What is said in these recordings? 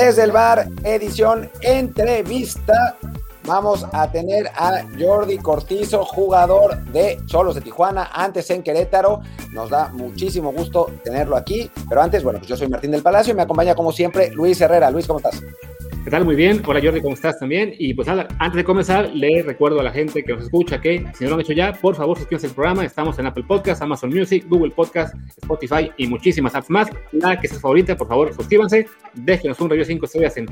Desde el bar, edición entrevista. Vamos a tener a Jordi Cortizo, jugador de Cholos de Tijuana, antes en Querétaro. Nos da muchísimo gusto tenerlo aquí. Pero antes, bueno, pues yo soy Martín del Palacio y me acompaña como siempre Luis Herrera. Luis, ¿cómo estás? ¿Qué tal? Muy bien. Hola Jordi, ¿cómo estás también? Y pues nada, antes de comenzar, le recuerdo a la gente que nos escucha que si no lo han hecho ya, por favor suscríbanse al programa. Estamos en Apple Podcast, Amazon Music, Google Podcast, Spotify y muchísimas apps más. La que sea favorita, por favor, suscríbanse. Déjenos un review 5 estrellas en,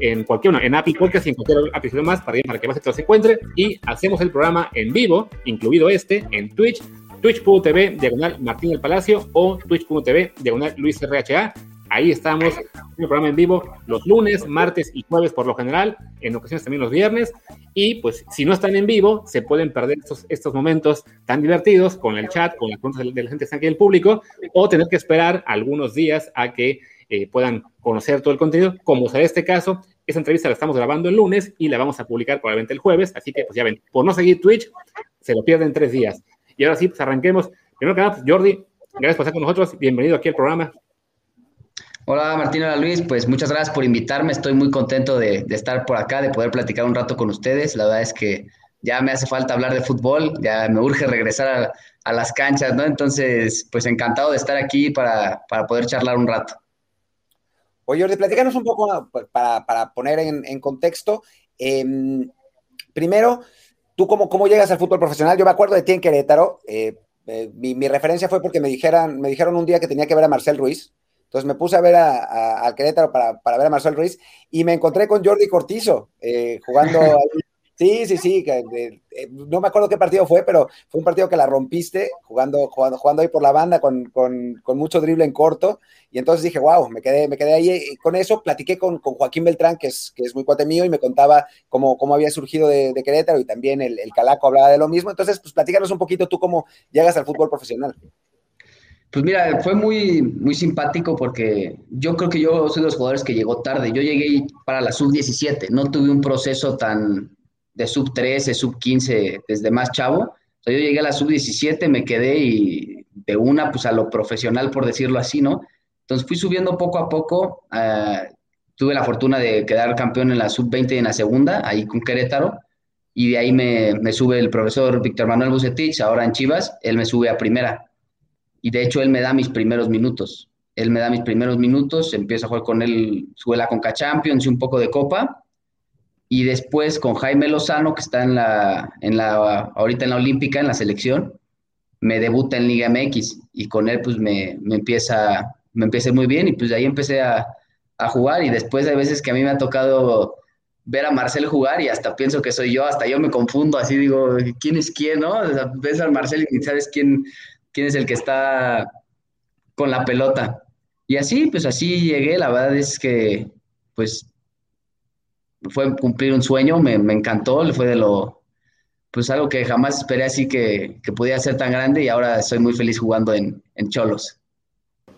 en cualquier en Apple Podcast y en cualquier episodio más para, para que más se los encuentre. Y hacemos el programa en vivo, incluido este, en Twitch twitch.tv diagonal Martín del Palacio o twitch.tv diagonal Luis RHA. Ahí estamos, en programa en vivo los lunes, martes y jueves por lo general, en ocasiones también los viernes. Y pues si no están en vivo, se pueden perder estos, momentos tan divertidos con el chat, con las preguntas de la gente que está aquí en el público, o tener que esperar algunos días a que eh, puedan conocer todo el contenido, como será este caso. Esta entrevista la estamos grabando el lunes y la vamos a publicar probablemente el jueves, así que pues ya ven, por no seguir Twitch, se lo pierden tres días. Y ahora sí, pues arranquemos. Primero que nada, pues, Jordi, gracias por estar con nosotros, bienvenido aquí al programa. Hola Martín, hola Luis, pues muchas gracias por invitarme, estoy muy contento de, estar por acá, de poder platicar un rato con ustedes, la verdad es que ya me hace falta hablar de fútbol, ya me urge regresar a, las canchas, ¿no? Entonces, pues encantado de estar aquí para, poder charlar un rato. Oye, Jordi, platícanos un poco para, poner en, contexto. Em, primero, ¿tú cómo, cómo llegas al fútbol profesional? Yo me acuerdo de ti en Querétaro. Eh, eh, mi, referencia fue porque me me dijeron un día que tenía que ver a Marcel Ruiz, entonces me puse a ver al Querétaro para, ver a Marcel Ruiz y me encontré con Jordi Cortizo eh, jugando ahí. Sí, sí, sí. Eh, no me acuerdo qué partido fue, pero fue un partido que la rompiste jugando, jugando, jugando ahí por la banda con, mucho drible en corto. Y entonces dije, wow, me quedé, me quedé ahí eh, con eso. Platiqué con, Joaquín Beltrán, que es, que es muy cuate mío, y me contaba cómo, cómo había surgido de, Querétaro y también el, el, Calaco hablaba de lo mismo. Entonces, pues platícanos un poquito tú cómo llegas al fútbol profesional. Pues mira, fue muy, muy simpático porque yo creo que yo soy de los jugadores que llegó tarde. Yo llegué para la sub-17, no tuve un proceso tan de sub-13, sub-15 desde más chavo. O sea, yo llegué a la sub-17, me quedé y de una, pues a lo profesional, por decirlo así, ¿no? Entonces fui subiendo poco a poco. Uh, tuve la fortuna de quedar campeón en la sub-20 y en la segunda, ahí con Querétaro. Y de ahí me, me sube el profesor Víctor Manuel Bucetich, ahora en Chivas, él me sube a primera y de hecho él me da mis primeros minutos. Él me da mis primeros minutos, empiezo a jugar con él, sube la Conca Champions y un poco de Copa. Y después con Jaime Lozano, que está en la, en la, ahorita en la Olímpica, en la selección, me debuta en Liga MX y con él pues me, me empieza, me empieza muy bien y pues de ahí empecé a, a jugar y después hay veces que a mí me ha tocado ver a Marcel jugar y hasta pienso que soy yo, hasta yo me confundo, así digo, ¿quién es quién, no? ves a Marcel y sabes quién, quién es el que está con la pelota. Y así, pues así llegué, la verdad es que, pues, fue cumplir un sueño, me, encantó, fue de lo, pues algo que jamás esperé así que, que pudiera ser tan grande. Y ahora soy muy feliz jugando en, Cholos.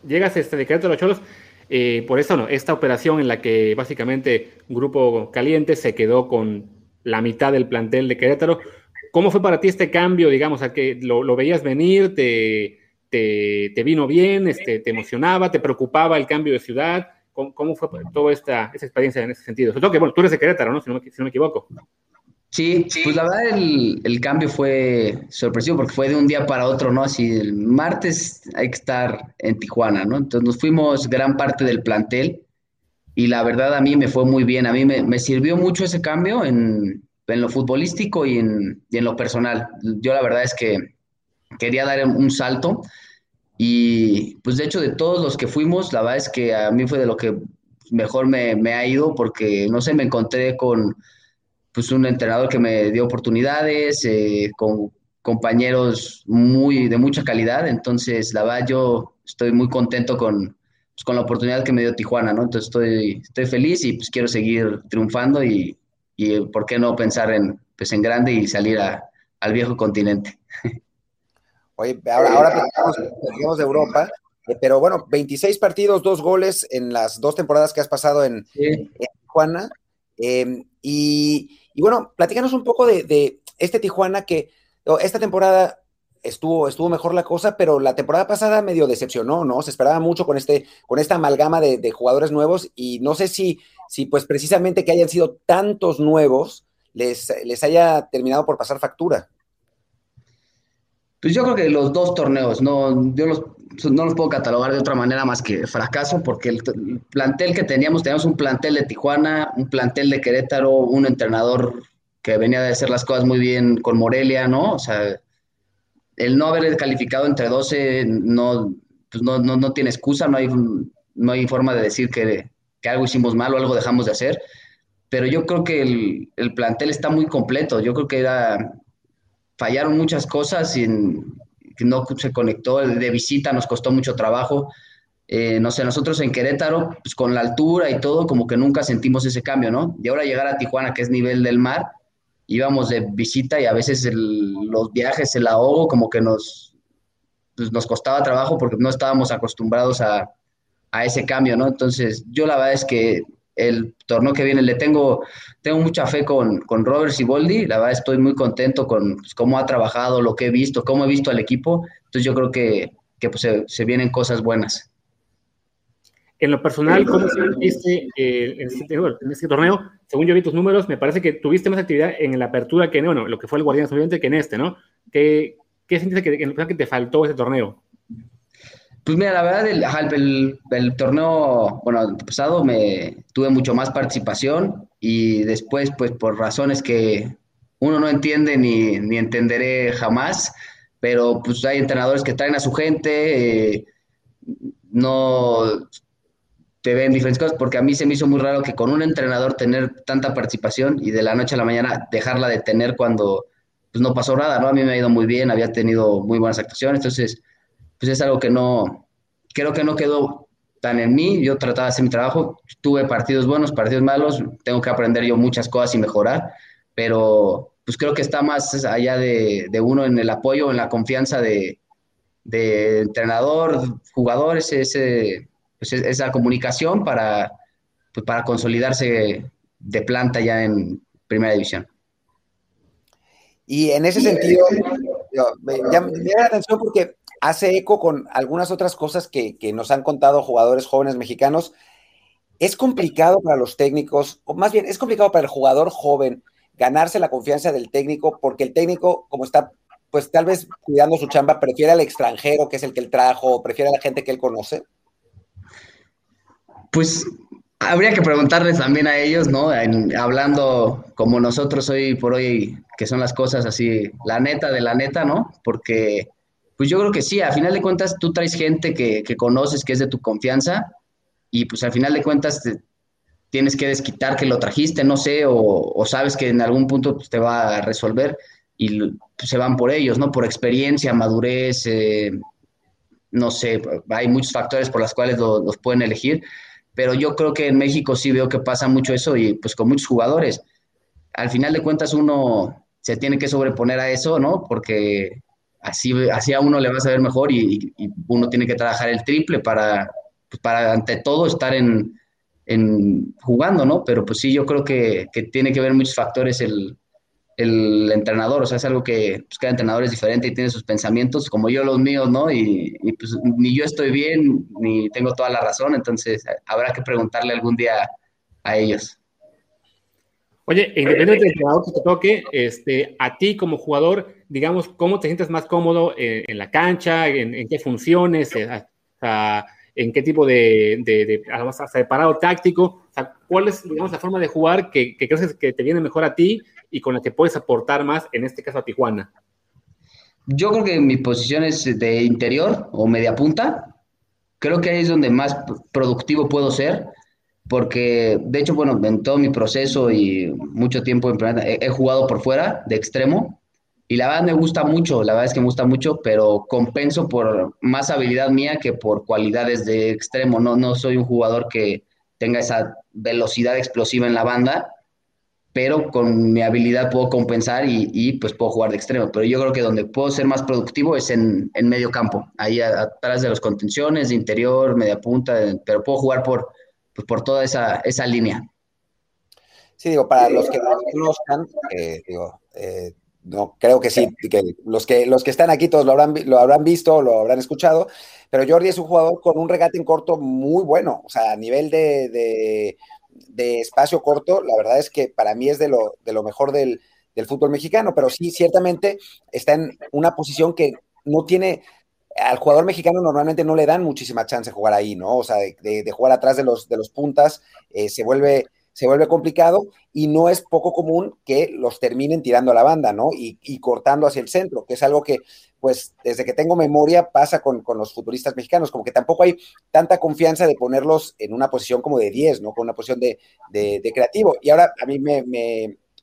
Llegas este decreto de los Cholos, eh, por eso no, esta operación en la que básicamente Grupo Caliente se quedó con la mitad del plantel de Querétaro, ¿Cómo fue para ti este cambio, digamos, a que lo, veías venir, te, te, vino bien, este, te emocionaba, te preocupaba el cambio de ciudad? ¿Cómo, fue toda esta, experiencia en ese sentido? Sobre todo que, bueno, tú eres de Querétaro, ¿no? Si no, me equivoco. Sí, pues la verdad el, cambio fue sorpresivo porque fue de un día para otro, ¿no? Así el martes hay que estar en Tijuana, ¿no? Entonces nos fuimos gran parte del plantel y la verdad a mí me fue muy bien, a mí me sirvió mucho ese cambio en, en lo futbolístico y en, lo personal. Yo la verdad es que quería dar un salto y pues de hecho de todos los que fuimos, la verdad es que a mí fue de lo que mejor me, ha ido porque no sé, me encontré con pues un entrenador que me dio oportunidades, eh, con compañeros muy de mucha calidad, entonces la verdad yo estoy muy contento con, pues, con la oportunidad que me dio Tijuana, ¿no? Entonces estoy, estoy feliz y pues quiero seguir triunfando y, y por qué no pensar en, pues, en grande y salir al viejo continente. Oye, ahora, ahora platicamos, de Europa, eh, pero bueno, 26 partidos, dos goles en las dos temporadas que has pasado en, Tijuana. Em, y, bueno, platícanos un poco de, este Tijuana que esta temporada estuvo, estuvo mejor la cosa, pero la temporada pasada medio decepcionó, ¿no? Se esperaba mucho con, este, con esta amalgama de, jugadores nuevos y no sé si, si pues precisamente que hayan sido tantos nuevos les, les haya terminado por pasar factura. Pues yo creo que los dos torneos, no, yo los, no los puedo catalogar de otra manera más que fracaso, porque el, plantel que teníamos, teníamos un plantel de Tijuana, un plantel de Querétaro, un entrenador que venía de hacer las cosas muy bien con Morelia, ¿no? O sea, el no haber calificado entre 12 no, pues no, no, no, tiene excusa, no hay, no hay forma de decir que, que, algo hicimos mal o algo dejamos de hacer, pero yo creo que el, el plantel está muy completo, yo creo que era fallaron muchas cosas y no se conectó. De visita nos costó mucho trabajo. Eh, no sé, nosotros en Querétaro, pues con la altura y todo, como que nunca sentimos ese cambio, ¿no? Y ahora llegar a Tijuana, que es nivel del mar, íbamos de visita y a veces los viajes, el ahogo, como que nos, pues nos costaba trabajo porque no estábamos acostumbrados a, a ese cambio, ¿no? Entonces, yo la verdad es que el torneo que viene. Le tengo, tengo mucha fe con, con Robert Siboldi. La verdad estoy muy contento con pues, cómo ha trabajado, lo que he visto, cómo he visto al equipo. Entonces yo creo que, que pues, se, vienen cosas buenas. En lo personal, ¿cómo se eh, en, este, en, este, torneo? Según yo vi tus números, me parece que tuviste más actividad en la apertura que, bueno, lo que fue el Guardián obviamente, que en este, ¿no? ¿Qué, qué sentiste que, que te faltó ese torneo? Pues mira, la verdad, el, el, torneo, bueno, pasado me tuve mucho más participación y después, pues por razones que uno no entiende ni, ni entenderé jamás, pero pues hay entrenadores que traen a su gente, eh, no te ven diferentes cosas, porque a mí se me hizo muy raro que con un entrenador tener tanta participación y de la noche a la mañana dejarla de tener cuando pues no pasó nada, ¿no? A mí me ha ido muy bien, había tenido muy buenas actuaciones, entonces pues es algo que no, creo que no quedó tan en mí, yo trataba de hacer mi trabajo, tuve partidos buenos, partidos malos, tengo que aprender yo muchas cosas y mejorar, pero pues creo que está más allá de, uno en el apoyo, en la confianza de, entrenador, jugadores, ese, pues, esa comunicación para, pues, para consolidarse de planta ya en primera división. Y en ese sentido, me, llama la atención porque hace eco con algunas otras cosas que, nos han contado jugadores jóvenes mexicanos. Es complicado para los técnicos, o más bien es complicado para el jugador joven ganarse la confianza del técnico, porque el técnico, como está, pues tal vez cuidando su chamba, prefiere al extranjero, que es el que él trajo, o prefiere a la gente que él conoce. Pues habría que preguntarles también a ellos, ¿no? hablando como nosotros hoy por hoy, que son las cosas así, la neta de la neta, ¿no? Porque pues yo creo que sí, a final de cuentas tú traes gente que, conoces, que es de tu confianza, y pues al final de cuentas tienes que desquitar que lo trajiste, no sé, o, sabes que en algún punto pues, te va a resolver y pues, se van por ellos, ¿no? Por experiencia, madurez, eh, no sé, hay muchos factores por los cuales los pueden elegir, pero yo creo que en México sí veo que pasa mucho eso y pues con muchos jugadores. Al final de cuentas uno se tiene que sobreponer a eso, ¿no? Porque así, así a uno le va a saber mejor y, uno tiene que trabajar el triple para, pues, para ante todo estar en, en, jugando, ¿no? Pero pues sí, yo creo que, que tiene que ver muchos factores el, el, entrenador, o sea, es algo que pues, cada entrenador es diferente y tiene sus pensamientos, como yo los míos, ¿no? Y, pues ni yo estoy bien, ni tengo toda la razón, entonces habrá que preguntarle algún día a ellos. Oye, independientemente del entrenador que te toque, este, a ti como jugador, digamos, ¿cómo te sientes más cómodo en, la cancha? En, qué funciones? Eh, ¿En qué tipo de, de, separado táctico? O sea, ¿Cuál es, digamos, la forma de jugar que, crees que te viene mejor a ti y con la que puedes aportar más, en este caso a Tijuana? Yo creo que mi posición es de interior o media punta. Creo que ahí es donde más productivo puedo ser porque de hecho, bueno, en todo mi proceso y mucho tiempo en he, he, jugado por fuera de extremo y la verdad me gusta mucho, la verdad es que me gusta mucho, pero compenso por más habilidad mía que por cualidades de extremo, no, no soy un jugador que tenga esa velocidad explosiva en la banda, pero con mi habilidad puedo compensar y, pues puedo jugar de extremo, pero yo creo que donde puedo ser más productivo es en, en medio campo, ahí atrás de los contenciones, de interior, media punta, pero puedo jugar por pues, por toda esa, esa línea. Sí, digo, para los que no conozcan, eh, digo, eh, no, creo que sí, que los que los que están aquí todos lo habrán, lo habrán visto, lo habrán escuchado, pero Jordi es un jugador con un regate en corto muy bueno, o sea, a nivel de, espacio corto, la verdad es que para mí es de lo, de lo mejor del, fútbol mexicano, pero sí, ciertamente está en una posición que no tiene, al jugador mexicano normalmente no le dan muchísima chance de jugar ahí, ¿no? O sea, de, jugar atrás de los, de los puntas, eh, se vuelve se vuelve complicado y no es poco común que los terminen tirando a la banda, ¿no? Y, cortando hacia el centro, que es algo que, pues, desde que tengo memoria pasa con, los futuristas mexicanos, como que tampoco hay tanta confianza de ponerlos en una posición como de 10, ¿no? Con una posición de, creativo. Y ahora a mí me,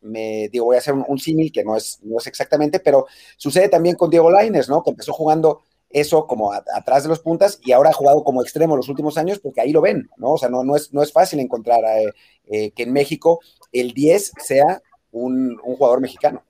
me, digo, voy a hacer un, símil que no es, no es exactamente, pero sucede también con Diego Laines, ¿no? Que empezó jugando eso como atrás de los puntas y ahora ha jugado como extremo los últimos años porque ahí lo ven, ¿no? O sea, no, no, es, no es fácil encontrar eh, eh, que en México el 10 sea un, jugador mexicano.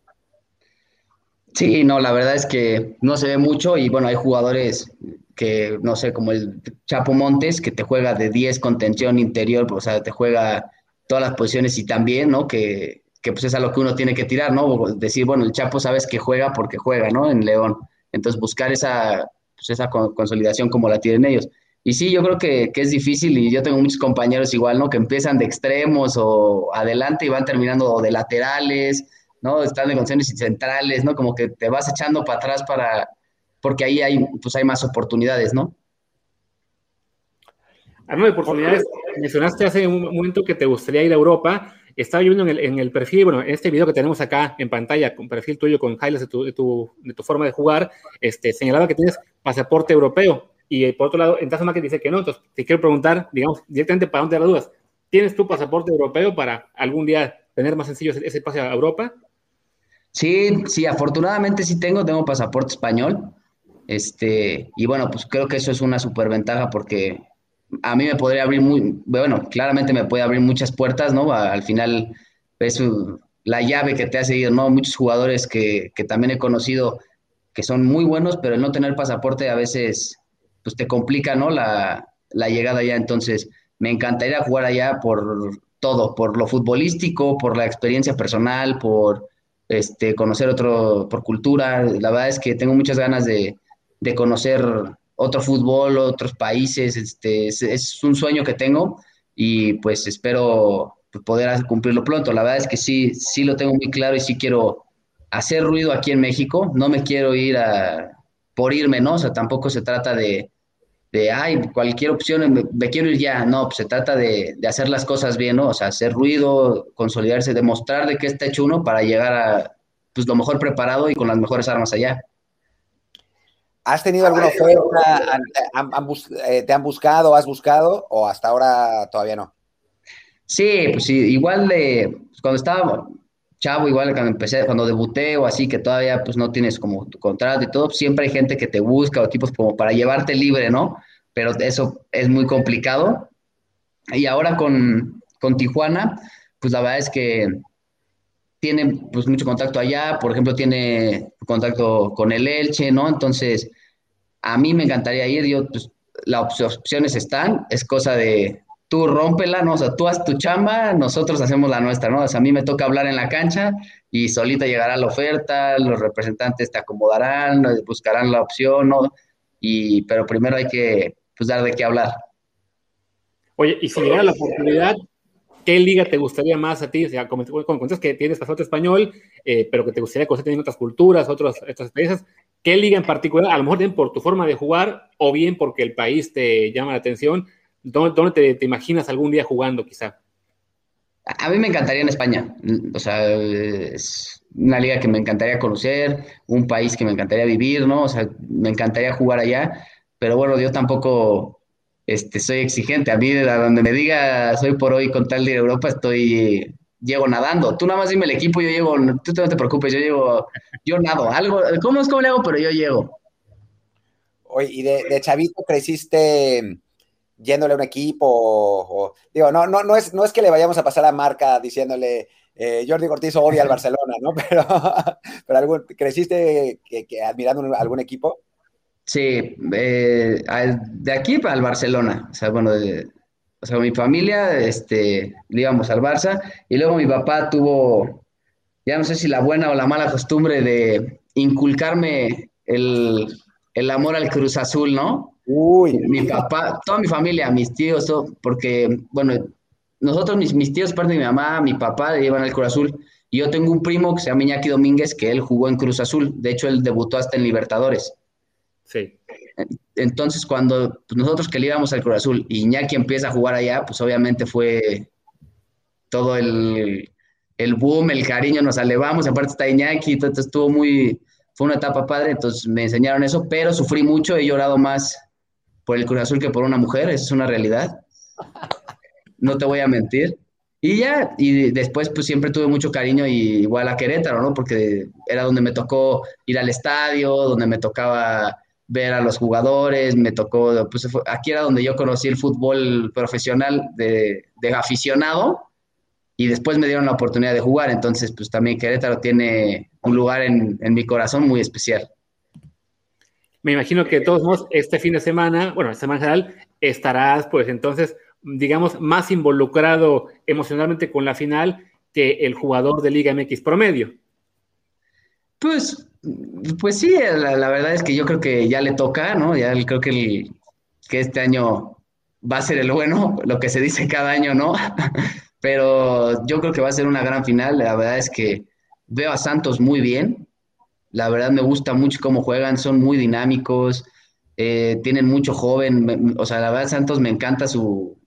Sí, no, la verdad es que no se ve mucho y bueno, hay jugadores que, no sé, como el Chapo Montes, que te juega de 10 contención interior, o sea, te juega todas las posiciones y también, ¿no? Que, que pues es a lo que uno tiene que tirar, ¿no? Decir, bueno, el Chapo sabes que juega porque juega, ¿no? En León. Entonces, buscar esa, pues, esa consolidación como la tienen ellos. Y sí, yo creo que, es difícil y yo tengo muchos compañeros igual, ¿no? Que empiezan de extremos o adelante y van terminando de laterales, ¿no? Están en condiciones centrales, ¿no? Como que te vas echando para atrás para, porque ahí hay, pues hay más oportunidades, ¿no? Hablando de oportunidades, mencionaste hace un momento que te gustaría ir a Europa estaba yo viendo en el, perfil, bueno, en este video que tenemos acá en pantalla, con perfil tuyo, con highlights de tu, de tu, de forma de jugar, este, señalaba que tienes pasaporte europeo. Y eh, por otro lado, en que dice que no. Entonces, te quiero preguntar, digamos, directamente para dónde las dudas. ¿Tienes tu pasaporte europeo para algún día tener más sencillo ese, pase a Europa? Sí, sí, afortunadamente sí tengo, tengo pasaporte español. Este, y bueno, pues creo que eso es una superventaja porque a mí me podría abrir muy, bueno, claramente me puede abrir muchas puertas, ¿no? Al final es la llave que te ha seguido, ¿no? Muchos jugadores que, que también he conocido que son muy buenos, pero el no tener pasaporte a veces pues te complica, ¿no? La, la llegada allá. Entonces, me encantaría jugar allá por todo, por lo futbolístico, por la experiencia personal, por este, conocer otro, por cultura. La verdad es que tengo muchas ganas de, de conocer otro fútbol, otros países, este, es, un sueño que tengo y pues espero poder cumplirlo pronto. La verdad es que sí, sí lo tengo muy claro y sí quiero hacer ruido aquí en México, no me quiero ir a, por irme, ¿no? O sea, tampoco se trata de, de ay, cualquier opción, me, quiero ir ya, no, pues se trata de, de, hacer las cosas bien, ¿no? O sea, hacer ruido, consolidarse, demostrar de qué está hecho uno para llegar a, pues, lo mejor preparado y con las mejores armas allá. ¿Has tenido alguna oferta? Eh, ¿Te han buscado, has buscado o hasta ahora todavía no? Sí, pues sí, igual de cuando estaba chavo, igual cuando empecé, cuando debuté o así, que todavía pues no tienes como tu contrato y todo, siempre hay gente que te busca o tipos como para llevarte libre, ¿no? Pero eso es muy complicado. Y ahora con, con Tijuana, pues la verdad es que tiene pues mucho contacto allá, por ejemplo, tiene contacto con el Elche, ¿no? Entonces, a mí me encantaría ir, yo, pues, las opciones están, es cosa de tú rómpela, ¿no? O sea, tú haz tu chamba, nosotros hacemos la nuestra, ¿no? O sea, a mí me toca hablar en la cancha y solita llegará la oferta, los representantes te acomodarán, buscarán la opción, ¿no? Y, pero primero hay que, pues, dar de qué hablar. Oye, y si llegara la oportunidad, ¿qué liga te gustaría más a ti? O sea, como, como que tienes pasaporte español, eh, pero que te gustaría conocer también otras culturas, otras, otras experiencias, ¿qué liga en particular? A lo mejor bien por tu forma de jugar o bien porque el país te llama la atención. ¿Dónde, te, imaginas algún día jugando, quizá? A mí me encantaría en España. O sea, es una liga que me encantaría conocer, un país que me encantaría vivir, ¿no? O sea, me encantaría jugar allá. Pero bueno, yo tampoco este, soy exigente. A mí, a donde me diga soy por hoy con tal de Europa, estoy, llego nadando. Tú nada más dime el equipo, yo llego, tú no te preocupes, yo llego, yo nado. Algo, ¿cómo es como le hago? Pero yo llego. Oye, ¿y de, chavito creciste yéndole a un equipo? O, digo, no, no, no, es, no es que le vayamos a pasar a marca diciéndole eh, Jordi Cortizo odia al Barcelona, ¿no? Pero, pero ¿creciste admirando algún equipo? Sí, eh, de aquí al Barcelona. O sea, bueno, o sea, mi familia, este, íbamos al Barça y luego mi papá tuvo ya no sé si la buena o la mala costumbre de inculcarme el, el amor al Cruz Azul, ¿no? Uy. Mi papá, toda mi familia, mis tíos, todo, porque, bueno, nosotros, mis, mis tíos, parte de mi mamá, mi papá, llevan al Cruz Azul. Y yo tengo un primo que se llama Iñaki Domínguez, que él jugó en Cruz Azul. De hecho, él debutó hasta en Libertadores. Sí. Entonces, cuando nosotros que le íbamos al Cruz Azul y Iñaki empieza a jugar allá, pues obviamente fue todo el, el boom, el cariño, nos elevamos, aparte está Iñaki, entonces estuvo muy, fue una etapa padre, entonces me enseñaron eso, pero sufrí mucho, he llorado más por el Cruz Azul que por una mujer, esa es una realidad. No te voy a mentir. Y ya, y después pues siempre tuve mucho cariño y igual a Querétaro, ¿no? Porque era donde me tocó ir al estadio, donde me tocaba ver a los jugadores, me tocó, pues aquí era donde yo conocí el fútbol profesional de, de, aficionado y después me dieron la oportunidad de jugar, entonces pues también Querétaro tiene un lugar en, en mi corazón muy especial. Me imagino que de todos modos este fin de semana, bueno, esta semana general, estarás pues entonces digamos, más involucrado emocionalmente con la final que el jugador de Liga MX promedio. Pues, pues sí, la, verdad es que yo creo que ya le toca, ¿no? Ya creo que, que este año va a ser el bueno, lo que se dice cada año, ¿no? Pero yo creo que va a ser una gran final. La verdad es que veo a Santos muy bien. La verdad me gusta mucho cómo juegan, son muy dinámicos, eh, tienen mucho joven. o sea, la verdad Santos me encanta su,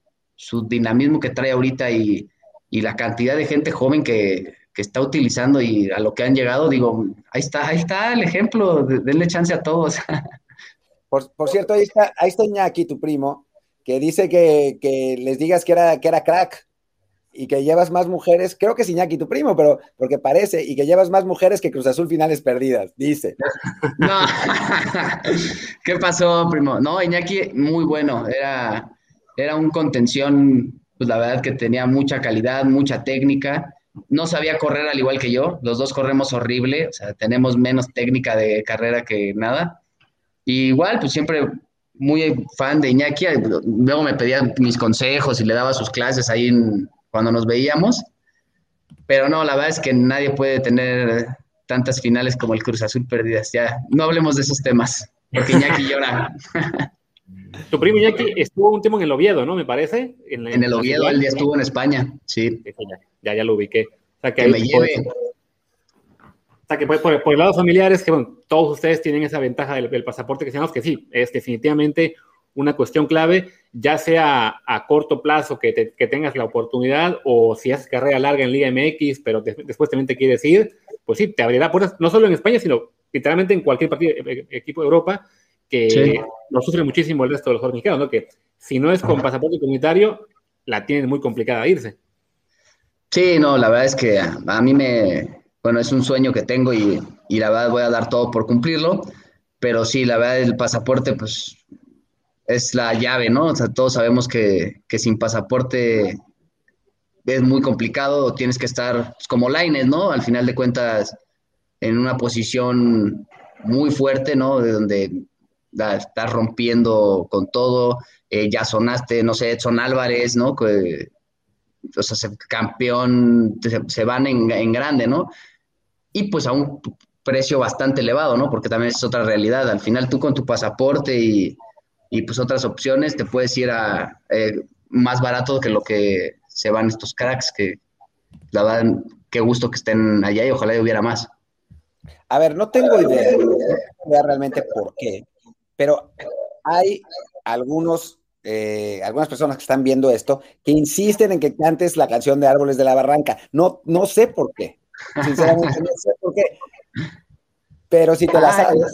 su dinamismo que trae ahorita y, la cantidad de gente joven que, está utilizando y a lo que han llegado, digo, ahí está, ahí está el ejemplo, denle chance a todos. Por, cierto, ahí está, ahí está Iñaki, tu primo, que dice que, les digas que era, que era crack y que llevas más mujeres, creo que es Iñaki tu primo, pero porque parece, y que llevas más mujeres que Cruz Azul finales perdidas, dice. No, ¿qué pasó, primo? No, Iñaki, muy bueno, era era un contención, pues la verdad que tenía mucha calidad, mucha técnica. No sabía correr al igual que yo. Los dos corremos horrible, o sea, tenemos menos técnica de carrera que nada. Y igual, pues siempre muy fan de Iñaki. Luego me pedía mis consejos y le daba sus clases ahí cuando nos veíamos. Pero no, la verdad es que nadie puede tener tantas finales como el Cruz Azul perdidas. Ya, no hablemos de esos temas, porque Iñaki llora. Tu primo Iñaki estuvo un tiempo en el Oviedo, ¿no? Me parece. En, el Oviedo, él ya estuvo en España, sí. Ya, ya, lo ubiqué. O sea, que, me lleve. o sea, que por, el lado familiar es que, bueno, todos ustedes tienen esa ventaja del, pasaporte que seamos que sí, es definitivamente una cuestión clave, ya sea a corto plazo que, tengas la oportunidad o si haces carrera larga en Liga MX, pero después también te quieres ir, pues sí, te abrirá puertas, no solo en España, sino literalmente en cualquier partido, e, e, equipo de Europa, que lo sufre muchísimo el resto de los jugadores mexicanos, ¿no? Que si no es con pasaporte comunitario, la tienen muy complicada irse. Sí, no, la verdad es que a, mí me, bueno, es un sueño que tengo y, y, la verdad voy a dar todo por cumplirlo, pero sí, la verdad el pasaporte, pues, es la llave, ¿no? O sea, todos sabemos que, que sin pasaporte es muy complicado, tienes que estar pues, como Laines, ¿no? Al final de cuentas, en una posición muy fuerte, ¿no? De donde estás rompiendo con todo, eh, ya sonaste, no sé, Edson Álvarez, ¿no? Que, o sea, campeón, se, van en, grande, ¿no? Y pues a un precio bastante elevado, ¿no? Porque también es otra realidad. Al final tú con tu pasaporte y, pues otras opciones te puedes ir a eh, más barato que lo que se van estos cracks, que la verdad, qué gusto que estén allá y ojalá hubiera más. A ver, no tengo idea, no tengo idea realmente por qué, pero hay algunos, eh, algunas personas que están viendo esto que insisten en que cantes la canción de Árboles de la Barranca. No, no sé por qué. Sinceramente, no sé por qué. Pero si te la sabes.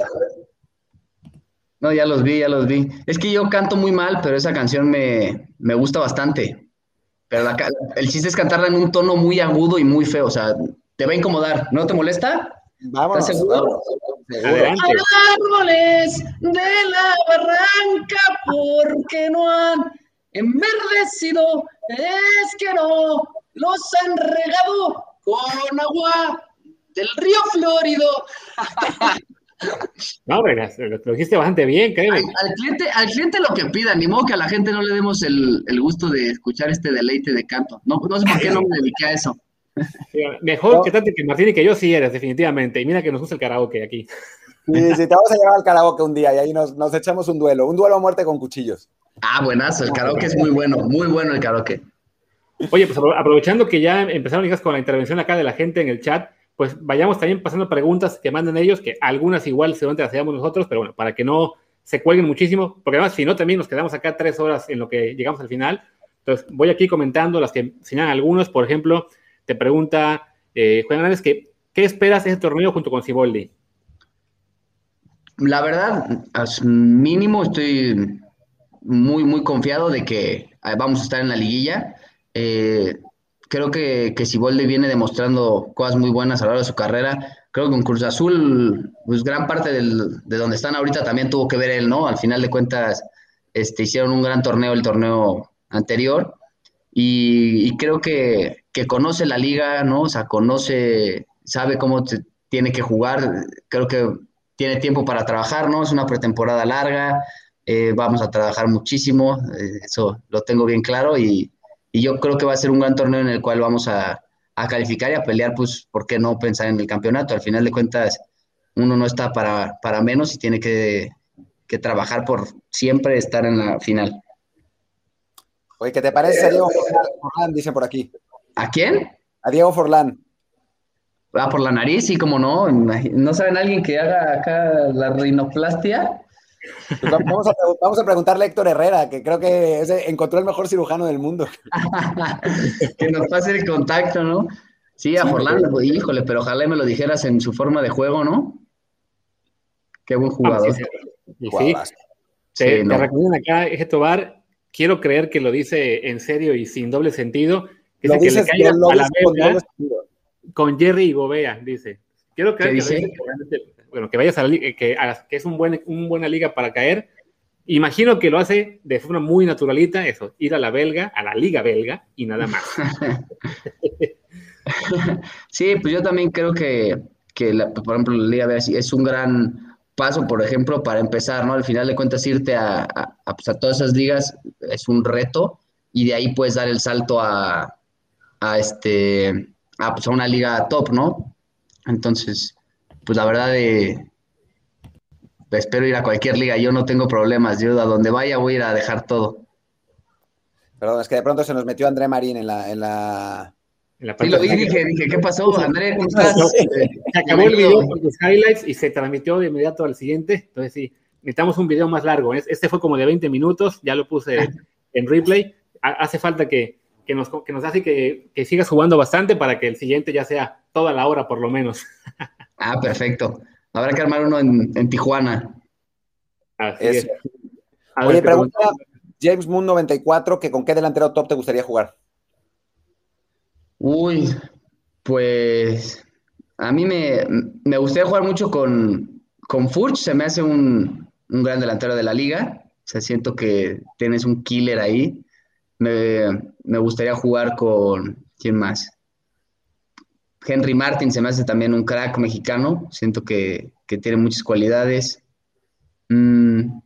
No, ya los vi, ya los vi. Es que yo canto muy mal, pero esa canción me, me gusta bastante. Pero el chiste es cantarla en un tono muy agudo y muy feo. O sea, te va a incomodar. ¿No te molesta? Vamos. ¿Estás seguro? Árboles de la barranca, porque no han enverdecido, es que no los han regado con agua del río Florido. No, lo dijiste bastante bien, créeme. Al, cliente, al cliente lo que pida, ni modo que a la gente no le demos el, gusto de escuchar este deleite de canto. No, no sé por qué no me dediqué a eso. Mejor que tanto que Martín y que yo sí eres, definitivamente. Y mira que nos gusta el karaoke aquí. Sí, sí, te vamos a llevar al karaoke un día y ahí nos, nos echamos un duelo, un duelo a muerte con cuchillos. Ah, buenazo, el karaoke es muy bueno, muy bueno el karaoke. Oye, pues aprovechando que ya empezaron con la intervención acá de la gente en el chat, pues vayamos también pasando preguntas que manden ellos, que algunas igual seguramente las hagamos nosotros, pero bueno, para que no se cuelguen muchísimo, porque además si no también nos quedamos acá tres horas en lo que llegamos al final. Entonces voy aquí comentando las que señalan algunos, por ejemplo, te pregunta eh, Juan Hernández que ¿qué esperas de ese torneo junto con Ciboldi? La verdad, mínimo estoy muy, muy confiado de que eh, vamos a estar en la liguilla. Eh, creo que, que Siboldi viene demostrando cosas muy buenas a lo largo de su carrera. Creo que con Cruz Azul, pues gran parte de donde están ahorita también tuvo que ver él, ¿no? Al final de cuentas, este, hicieron un gran torneo el torneo anterior y, creo que, que, conoce la liga, ¿no? O sea, conoce, sabe cómo tiene que jugar. Creo que tiene tiempo para trabajar, ¿no? Es una pretemporada larga, eh, vamos a trabajar muchísimo, eh, eso lo tengo bien claro y, y yo creo que va a ser un gran torneo en el cual vamos a, calificar y a pelear, pues, ¿por qué no pensar en el campeonato? Al final de cuentas, uno no está para, para menos y tiene que, trabajar por siempre estar en la final. Oye, ¿qué te parece a Diego Forlán? Dice por aquí. ¿A quién? A Diego Forlán. Ah, por la nariz, sí, como no. ¿No saben alguien que haga acá la rinoplastia? Pues vamos, a, preguntarle a Héctor Herrera, que creo que encontró el mejor cirujano del mundo. que nos pase el contacto, ¿no? Sí, a Forlán, pues, híjole, pero ojalá me lo dijeras en su forma de juego, ¿no? Qué buen jugador. sí, Te, recomiendo acá, Etobar, quiero creer que lo dice en serio y sin doble sentido, que, que le caiga a la con Jerry y Gobea, dice. Quiero creer que, bueno, que vayas a la liga, que, que es un buen, un buena liga para caer. Imagino que lo hace de forma muy naturalita, eso, ir a la belga, a la liga belga y nada más. sí, pues yo también creo que, que por ejemplo, la liga belga es un gran paso, por ejemplo, para empezar, ¿no? Al final de cuentas, irte a, a, pues, a todas esas ligas es un reto y de ahí puedes dar el salto a, a este, a, pues, a una liga top, ¿no? Entonces, pues la verdad de, espero ir a cualquier liga, yo no tengo problemas, yo a donde vaya voy a ir a dejar todo. Perdón, es que de pronto se nos metió André Marín en la... En la... sí, lo vi, dije, dije, ¿qué pasó, André? ¿Cómo estás? Se acabó el video con los highlights y se transmitió de inmediato al siguiente. Entonces, sí, necesitamos un video más largo. Este fue como de 20 minutos, ya lo puse en replay. Hace falta que, que, nos, que nos hace que, que sigas jugando bastante para que el siguiente ya sea toda la hora, por lo menos. Ah, perfecto. Habrá que armar uno en, Tijuana. Así es. Oye, pregunta James Moon 94 que con qué delantero top te gustaría jugar. Uy, pues a mí me, gustaría jugar mucho con, con Furch, se me hace un, gran delantero de la liga. O sea, siento que tienes un killer ahí. Me, me gustaría jugar con. ¿Quién más? Henry Martin se me hace también un crack mexicano, siento que, tiene muchas cualidades. Mm,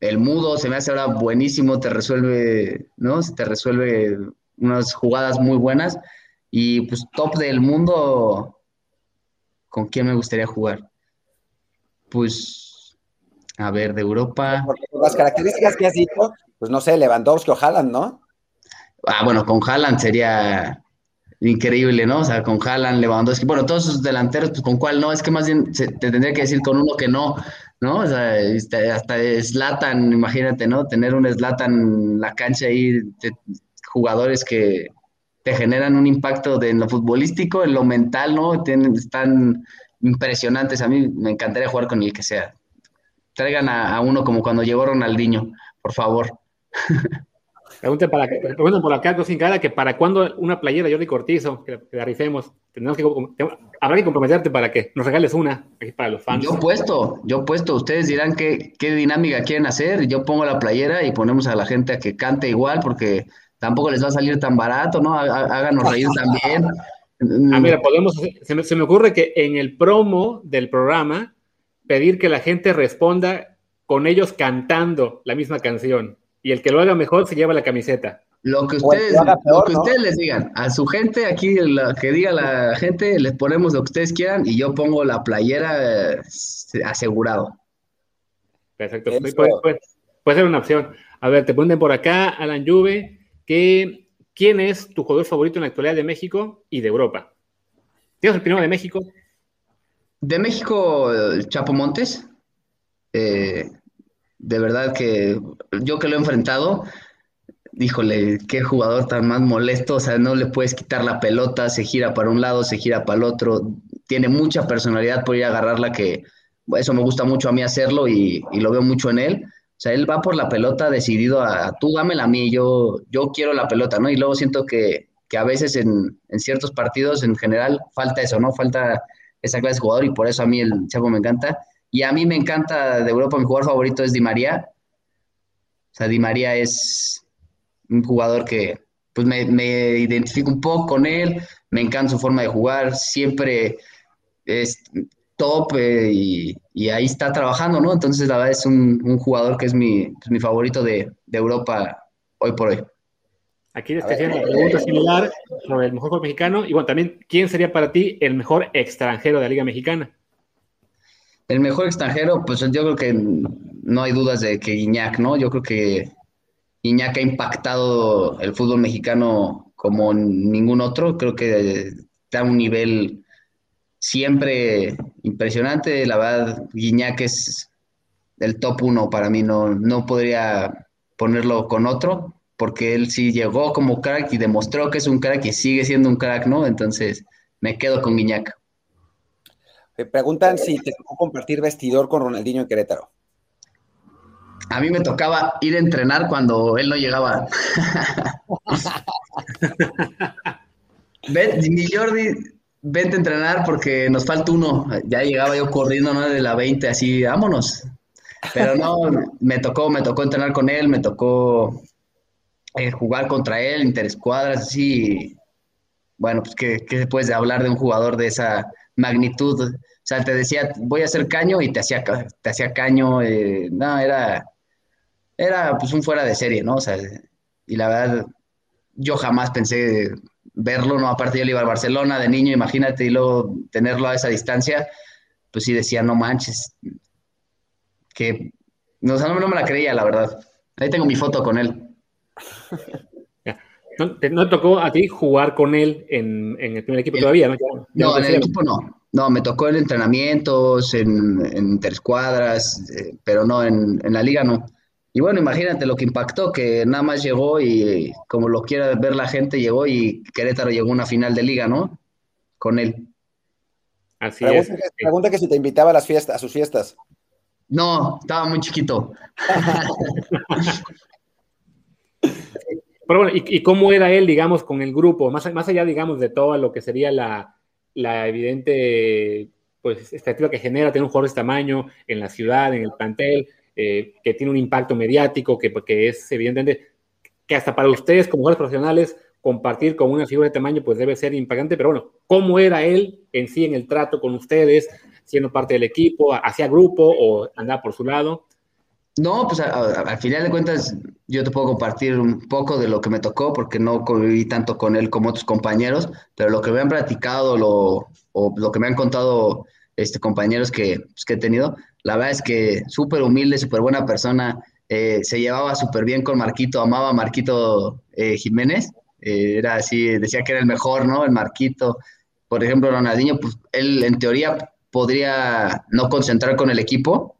el mudo se me hace ahora buenísimo, te resuelve, ¿no? Te resuelve unas jugadas muy buenas. Y pues top del mundo, ¿con quién me gustaría jugar? Pues, a ver, de Europa. las características que has dicho, pues no sé, Lewandowski o Haaland, ¿no? Ah, bueno, con Haaland sería increíble, ¿no? O sea, con Haaland, Lewandowski, bueno, todos sus delanteros, pues con cuál no, es que más bien te tendría que decir con uno que no, ¿no? O sea, este, hasta Slatan, imagínate, ¿no? Tener un Slatan en la cancha ahí, de jugadores que te generan un impacto en lo futbolístico, en lo mental, ¿no? Tienen, están impresionantes. A mí me encantaría jugar con el que sea. Traigan a uno como cuando llegó Ronaldinho, por favor. Para, preguntan por acá, sin cara, que para cuándo una playera Jordi Cortizo, que, la rifemos. Tenemos que, habrá que comprometerte para que nos regales una aquí para los fans. Yo puesto, yo puesto. Ustedes dirán qué, qué dinámica quieren hacer. Yo pongo la playera y ponemos a la gente a que cante igual, porque tampoco les va a salir tan barato, ¿no? Háganos reír también. Ah, mira, podemos, se me, se me ocurre que en el promo del programa, pedir que la gente responda con ellos cantando la misma canción y el que lo haga mejor se lleva la camiseta. Lo que ustedes, lo que ustedes les digan, a su gente, aquí lo que diga la gente, les ponemos lo que ustedes quieran y yo pongo la playera eh, asegurado. Perfecto, puede, ser una opción. A ver, te ponen por acá, Alan Juve, que ¿quién es tu jugador favorito en la actualidad de México y de Europa? ¿Tienes el primero de México? De México, Chapo Montes. Eh, de verdad que yo que lo he enfrentado, híjole, qué jugador tan más molesto, o sea, no le puedes quitar la pelota, se gira para un lado, se gira para el otro, tiene mucha personalidad por ir a agarrarla, que eso me gusta mucho a mí hacerlo y, lo veo mucho en él. O sea, él va por la pelota decidido a, tú dámela a mí, yo, yo quiero la pelota, ¿no? Y luego siento que, a veces en, en, ciertos partidos en general falta eso, ¿no? Falta esa clase de jugador y por eso a mí el Chapo me encanta. Y a mí me encanta de Europa, mi jugador favorito es Di María. O sea, Di María es un jugador que pues me, identifico un poco con él, me encanta su forma de jugar, siempre es top eh, y, ahí está trabajando, ¿no? Entonces, la verdad es un, jugador que es mi, pues, mi favorito de, Europa hoy por hoy. Aquí te haciendo una pregunta similar sobre el mejor mexicano y bueno, también, ¿quién sería para ti el mejor extranjero de la Liga Mexicana? El mejor extranjero, pues yo creo que no hay dudas de que Iñak, ¿no? Yo creo que Iñak ha impactado el fútbol mexicano como ningún otro. Creo que está a un nivel siempre impresionante. La verdad, Iñak es el top uno para mí. No, no podría ponerlo con otro, porque él sí llegó como crack y demostró que es un crack y sigue siendo un crack, ¿no? Entonces me quedo con Iñak. Me preguntan si te tocó compartir vestidor con Ronaldinho en Querétaro. A mí me tocaba ir a entrenar cuando él no llegaba. Ven, mi Jordi, vente a entrenar porque nos falta uno. Ya llegaba yo corriendo ¿no? de la 20, así, vámonos. Pero no, me tocó, me tocó entrenar con él, me tocó eh, jugar contra él, interescuadras, así. Bueno, pues, ¿qué, ¿qué puedes hablar de un jugador de esa magnitud. O sea, te decía, voy a hacer caño y te hacía, te hacía caño. Eh, no, era, era pues un fuera de serie, ¿no? O sea, y la verdad, yo jamás pensé verlo, ¿no? Aparte yo le iba a Barcelona de niño, imagínate, y luego tenerlo a esa distancia, pues sí decía, no manches, que, no, no, no me la creía, la verdad. Ahí tengo mi foto con él. ¿No te, tocó a ti jugar con él en, el primer equipo todavía? No, no en el equipo no. No, me tocó en entrenamientos, en, en interescuadras, eh, pero no, en, la liga no. Y bueno, imagínate lo que impactó, que nada más llegó y como lo quiera ver la gente, llegó y Querétaro llegó a una final de liga, ¿no? Con él. Así es. pregunta que si te invitaba a las fiestas, a sus fiestas. No, estaba muy chiquito. Pero bueno, ¿y, cómo era él, digamos, con el grupo? Más, más allá, digamos, de todo lo que sería la, evidente pues, expectativa que genera tener un jugador de este tamaño en la ciudad, en el plantel, eh, que tiene un impacto mediático, que, que es evidentemente que hasta para ustedes como jugadores profesionales compartir con una figura de tamaño pues debe ser impactante, pero bueno, ¿cómo era él en sí en el trato con ustedes, siendo parte del equipo, hacía grupo o andaba por su lado? No, pues al final de cuentas yo te puedo compartir un poco de lo que me tocó porque no conviví tanto con él como otros compañeros, pero lo que me han platicado lo, o lo que me han contado este, compañeros que, pues, que he tenido, la verdad es que súper humilde, súper buena persona, eh, se llevaba súper bien con Marquito, amaba a Marquito eh, Jiménez, eh, era así, decía que era el mejor, ¿no? El Marquito. Por ejemplo, Ronaldinho, pues él en teoría podría no concentrar con el equipo,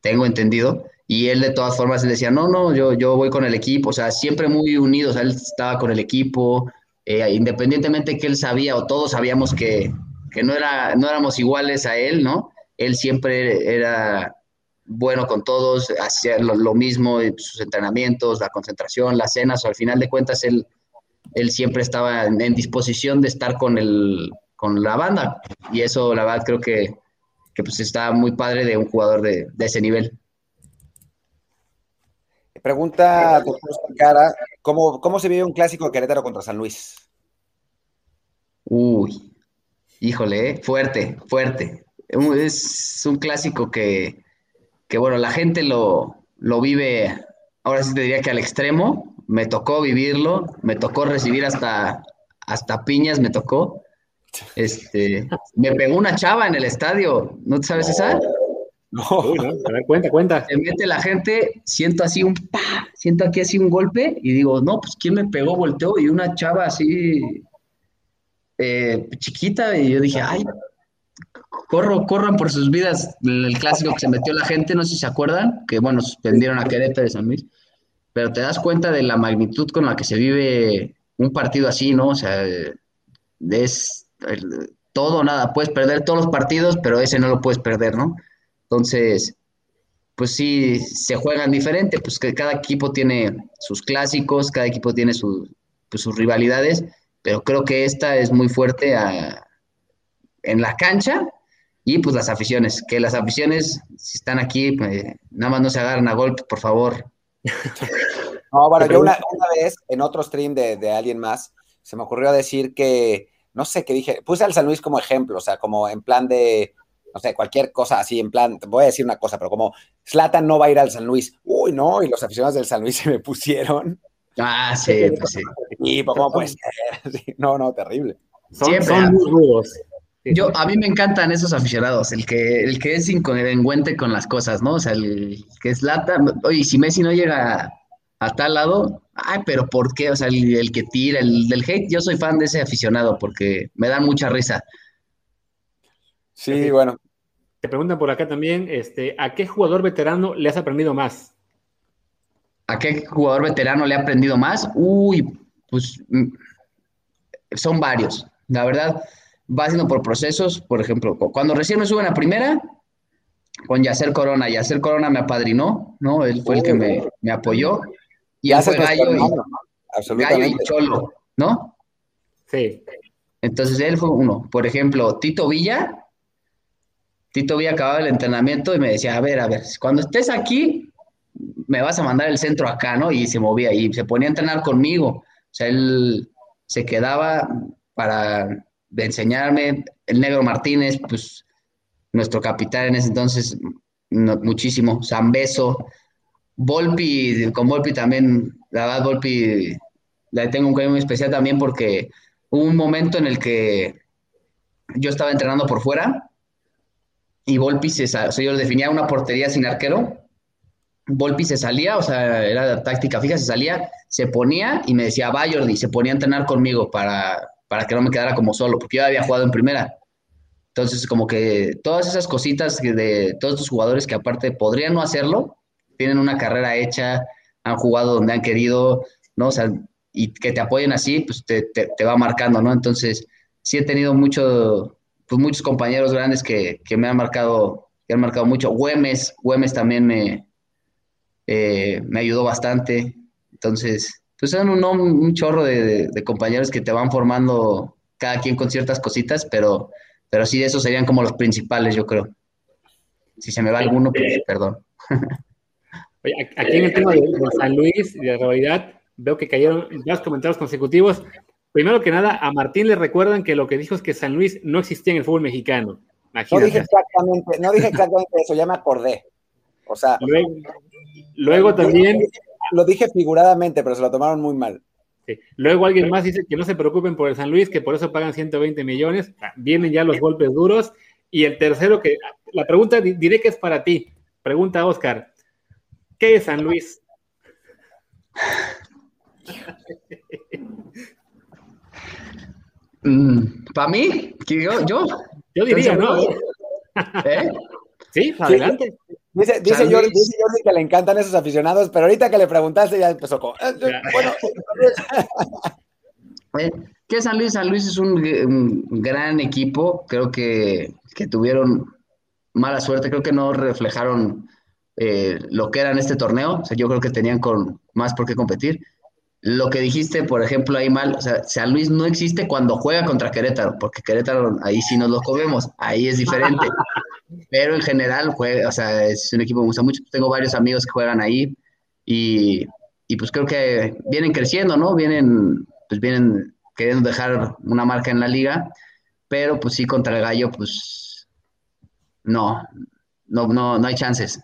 tengo entendido. Y él de todas formas él decía, no, no, yo, yo voy con el equipo, o sea, siempre muy unidos, él estaba con el equipo, eh, independientemente que él sabía o todos sabíamos que, no, era, no éramos iguales a él, ¿no? Él siempre era bueno con todos, hacía lo, mismo, sus entrenamientos, la concentración, las cenas, o al final de cuentas él, él siempre estaba en, disposición de estar con, el, con la banda. Y eso, la verdad, creo que, que pues está muy padre de un jugador de, ese nivel. Pregunta Cara, ¿cómo, ¿cómo se vive un clásico de Querétaro contra San Luis? Uy, híjole, eh, fuerte, fuerte. Es un clásico que, que bueno, la gente lo, lo vive, ahora sí te diría que al extremo, me tocó vivirlo, me tocó recibir hasta, hasta piñas, me tocó. Este, me pegó una chava en el estadio, ¿no te sabes esa? No, a ver, cuenta, cuenta. Se mete la gente, siento así un pa, siento aquí así un golpe y digo, no, pues ¿quién me pegó? Volteo y una chava así eh, chiquita y yo dije, ay, corro, corran por sus vidas. El clásico que se metió la gente, no sé si se acuerdan, que bueno, suspendieron a Querétaro de San Luis, pero te das cuenta de la magnitud con la que se vive un partido así, ¿no? O sea, es todo nada, puedes perder todos los partidos, pero ese no lo puedes perder, ¿no? Entonces, pues sí, se juegan diferente, pues que cada equipo tiene sus clásicos, cada equipo tiene pues sus rivalidades, pero creo que esta es muy fuerte en la cancha y pues las aficiones, que las aficiones, si están aquí, pues, nada más no se agarran a golpe, por favor. No, bueno, yo una, vez en otro stream de, de, alguien más, se me ocurrió decir que, no sé qué dije, puse al San Luis como ejemplo, o sea, como en plan de, no sé, cualquier cosa así, en plan, voy a decir una cosa, pero como Slatan no va a ir al San Luis, uy, no, y los aficionados del San Luis se me pusieron. Ah, sí, pues sí. Y pues, ¿cómo puede ser? No, no, terrible. Son, son muy rudos. Yo, a mí me encantan esos aficionados, el que, el que es incoherente con las cosas, ¿no? O sea, el que es lata, oye, si Messi no llega a, tal lado, ay, pero ¿por qué? O sea, el, que tira, el del hate, yo soy fan de ese aficionado porque me da mucha risa. Sí, bueno. Te preguntan por acá también, este, ¿a qué jugador veterano le has aprendido más? ¿A qué jugador veterano le ha aprendido más? Uy, pues mm, son varios. La verdad, va haciendo por procesos. Por ejemplo, cuando recién me suben a primera, con Yacer Corona. Yacer Corona me apadrinó, ¿no? Él fue el que me, apoyó. Y él fue Gallo y, Gallo y Cholo, ¿no? Sí. Entonces él fue uno. Por ejemplo, Tito Villa, Tito Villa acababa el entrenamiento y me decía, a ver, a ver, cuando estés aquí, me vas a mandar el centro acá, ¿no? Y se movía y se ponía a entrenar conmigo. O sea, él se quedaba para enseñarme. El negro Martínez, pues nuestro capitán en ese entonces, muchísimo. Zambeso. Volpi, con Volpi también, la verdad, Volpi, la tengo un cariño muy especial también porque hubo un momento en el que yo estaba entrenando por fuera y Volpi se, o sea, yo definía una portería sin arquero. Volpi se salía, o sea, era la táctica fija, se salía, se ponía y me decía, va Jordi, se ponía a entrenar conmigo para, para que no me quedara como solo, porque yo había jugado en primera. Entonces, como que todas esas cositas de todos estos jugadores que aparte podrían no hacerlo, tienen una carrera hecha, han jugado donde han querido, ¿no? O sea, y que te apoyen así, pues te, te, va marcando, ¿no? Entonces, sí he tenido mucho, pues muchos compañeros grandes que, me han marcado, que han marcado mucho. Güemes, Güemes también me, eh, me ayudó bastante. Entonces, pues son un, un chorro de, compañeros que te van formando cada quien con ciertas cositas, pero, pero sí, esos serían como los principales, yo creo. Si se me va alguno, pues perdón. Oye, aquí en el tema de, San Luis y de rivalidad, veo que cayeron dos comentarios consecutivos. Primero que nada, a Martín le recuerdan que lo que dijo es que San Luis no existía en el fútbol mexicano. No dije exactamente, no dije exactamente eso, ya me acordé. O sea, luego, también. Lo dije figuradamente, pero se lo tomaron muy mal. Luego alguien más dice que no se preocupen por el San Luis, que por eso pagan 120 millones. Vienen ya los golpes duros. Y el tercero, que la pregunta diré que es para ti. Pregunta Oscar. ¿Qué es San Luis? Mm, ¿Para mí? ¿Yo? ¿Yo? Yo diría, ¿no? ¿Eh? Sí, adelante. Dice, dice, Jordi, que le encantan esos aficionados, pero ahorita que le preguntaste ya empezó con. Eh, eh, bueno. ¿Qué San Luis? San Luis es un, gran equipo. Creo que, tuvieron mala suerte. Creo que no reflejaron eh, lo que era en este torneo. O sea, yo creo que tenían con más por qué competir. Lo que dijiste, por ejemplo, ahí mal, o sea, San Luis no existe cuando juega contra Querétaro, porque Querétaro ahí sí nos lo comemos, ahí es diferente. Pero en general, juega, o sea, es un equipo que me gusta mucho. Tengo varios amigos que juegan ahí y, pues creo que vienen creciendo, ¿no? Vienen, pues vienen queriendo dejar una marca en la liga, pero pues sí, contra el Gallo, pues no, no, no, no hay chances.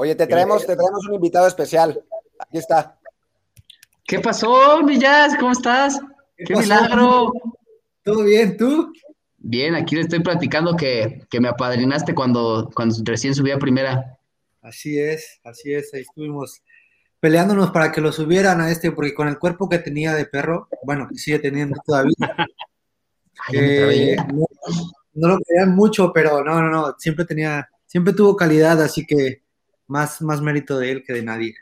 Oye, te traemos, te traemos un invitado especial. Aquí está. ¿Qué pasó, Villas? ¿Cómo estás? ¡Qué, milagro! ¿Todo bien? ¿Tú? Bien, aquí le estoy platicando que, me apadrinaste cuando, cuando recién subí a primera. Así es, así es, ahí estuvimos peleándonos para que lo subieran a este, porque con el cuerpo que tenía de perro, bueno, sigue teniendo todavía. no, lo querían mucho, pero no, no, no, siempre tenía, siempre tuvo calidad, así que más, más mérito de él que de nadie.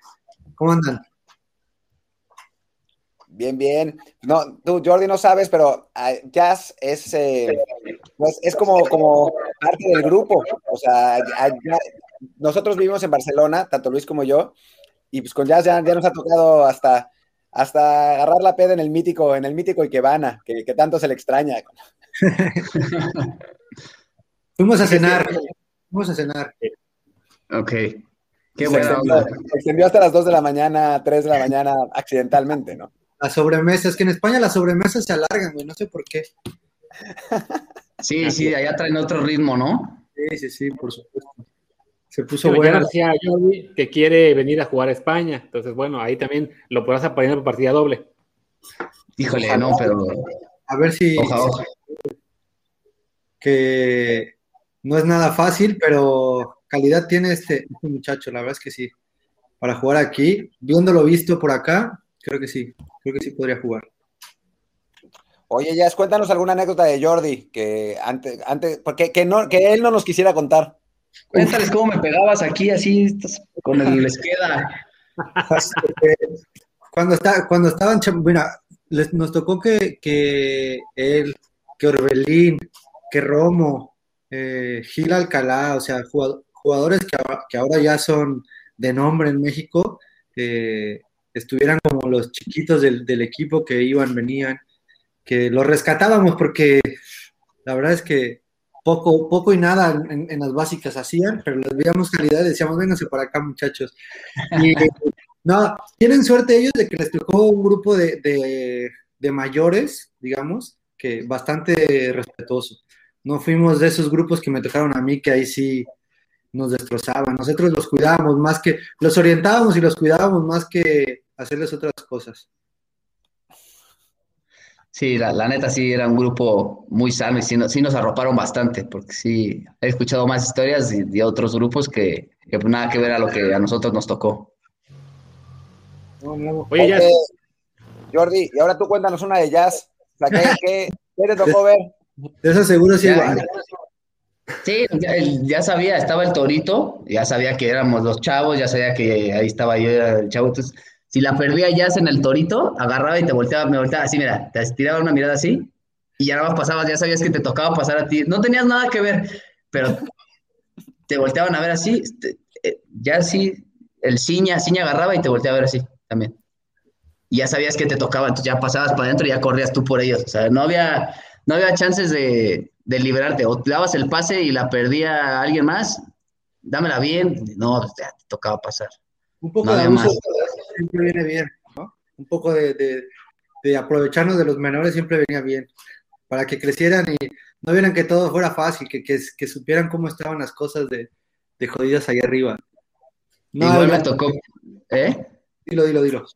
¿Cómo andan? Bien, bien. No, tú, Jordi, no sabes, pero ah, Jazz es, eh, pues, es como, como parte del grupo. O sea, nosotros vivimos en Barcelona, tanto Luis como yo, y pues con Jazz ya, nos ha tocado hasta, hasta agarrar la peda en el mítico, en el mítico Ikebana, que, que tanto se le extraña. fuimos a cenar, fuimos a cenar. Ok. Qué bueno. Se extendió, hasta las 2 de la mañana, 3 de la mañana, accidentalmente, ¿no? La sobremesa, es que en España las sobremesas se alargan, güey, no sé por qué. Sí, sí, allá traen otro ritmo, ¿no? Sí, sí, sí, por supuesto. Se puso bueno. decía Jordi que quiere venir a jugar a España, entonces bueno, ahí también lo podrás apadrinar por partida doble. Híjole, no, pero... A ver si... Ojalá. Que no es nada fácil, pero calidad tiene este, este muchacho, la verdad es que sí. Para jugar aquí, viéndolo visto por acá, creo que sí, creo que sí podría jugar. Oye, Jazz, cuéntanos alguna anécdota de Jordi, que antes, antes, porque que, no, que él no nos quisiera contar. Cuéntales cómo me pegabas aquí, así, con el les queda. cuando, está, cuando estaban, mira, les, nos tocó que, que él, que Orbelín, que Romo, eh, Gil Alcalá, o sea, jugadores que, que, ahora ya son de nombre en México, eh, estuvieran como los chiquitos del, equipo que iban, venían, que los rescatábamos porque la verdad es que poco, poco y nada en, las básicas hacían, pero les veíamos calidad y decíamos, vénganse para acá muchachos. Y no, tienen suerte ellos de que les tocó un grupo de, de mayores, digamos, que bastante respetuoso. No fuimos de esos grupos que me tocaron a mí, que ahí sí nos destrozaban. Nosotros los cuidábamos más que, los orientábamos y los cuidábamos más que hacerles otras cosas. Sí, la, neta sí era un grupo muy sano y sí, nos arroparon bastante, porque sí he escuchado más historias de, otros grupos que, que, nada que ver a lo que a nosotros nos tocó. Oye, Jazz. Jordi, y ahora tú cuéntanos una de Jazz. ¿qué, te tocó ver? De eso seguro sí. Sí, ya, sabía, estaba el torito, ya sabía que éramos los chavos, ya sabía que ahí estaba yo, el chavo, entonces si la perdía ya en el torito, agarraba y te volteaba, me volteaba así, mira, te tiraba una mirada así y ya nada pasabas, ya sabías que te tocaba pasar a ti. No tenías nada que ver, pero te volteaban a ver así, este, eh, ya así, el ciña, ciña agarraba y te volteaba a ver así también. Y ya sabías que te tocaba, entonces ya pasabas para adentro y ya corrías tú por ellos. O sea, no había, no había chances de, de liberarte. O te dabas el pase y la perdía alguien más, dámela bien. No, te tocaba pasar. Un poco de abuso siempre viene bien, ¿no? Un poco de, aprovecharnos de los menores siempre venía bien, para que crecieran y no vieran que todo fuera fácil, que, que, supieran cómo estaban las cosas de, jodidas ahí arriba. No, Igual me tocó, ¿eh? Dilo, dilo, dilo.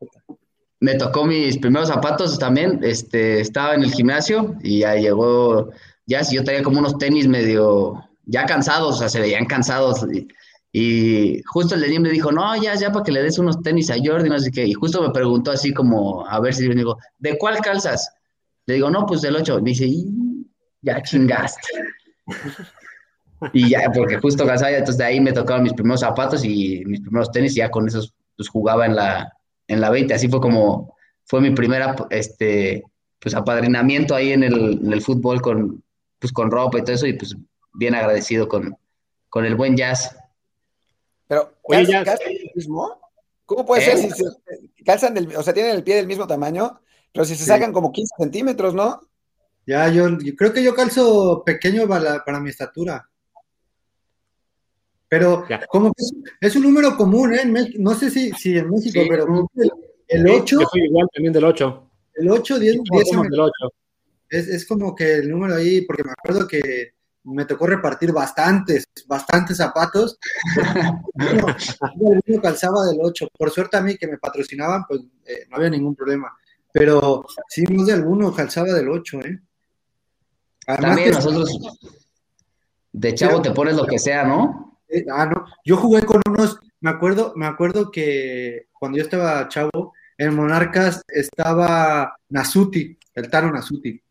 Me tocó mis primeros zapatos también, este, estaba en el gimnasio y ya llegó, ya si yo tenía como unos tenis medio, ya cansados, o sea, se veían cansados, y, y justo el de me dijo, no, ya, ya, para que le des unos tenis a Jordi, no sé qué. Y justo me preguntó así como, a ver si me digo, ¿de cuál calzas? Le digo, no, pues del 8. dice, ya chingaste. y ya, porque justo calzaba, entonces de ahí me tocaron mis primeros zapatos y mis primeros tenis, y ya con esos pues jugaba en la, en la 20. Así fue como, fue mi primera, este, pues apadrinamiento ahí en el, en el fútbol con, pues con ropa y todo eso, y pues bien agradecido con, con el buen jazz. Pero, ¿calzan, el mismo? ¿Cómo puede ser ¿Eh? si se calzan del, o sea, tienen el pie del mismo tamaño, pero si se sacan como 15 centímetros, ¿no? Ya, yo, creo que yo calzo pequeño para, para mi estatura. Pero como que es, un número común, ¿eh? no sé si, si en México, pero el, 8. Yo soy igual también del 8. El 8, 10, 10 del 8. Es, es, como que el número ahí, porque me acuerdo que me tocó repartir bastantes, bastantes zapatos. Uno calzaba del 8. Por suerte a mí que me patrocinaban, pues eh, no había ningún problema. Pero sí, más de alguno calzaba del 8, ¿eh? También nosotros, de chavo te pones lo que sea, ¿no? Eh, ah, no. Yo jugué con unos, me acuerdo, me acuerdo que cuando yo estaba chavo, en Monarcas estaba Nasuti, el Taro Nasuti.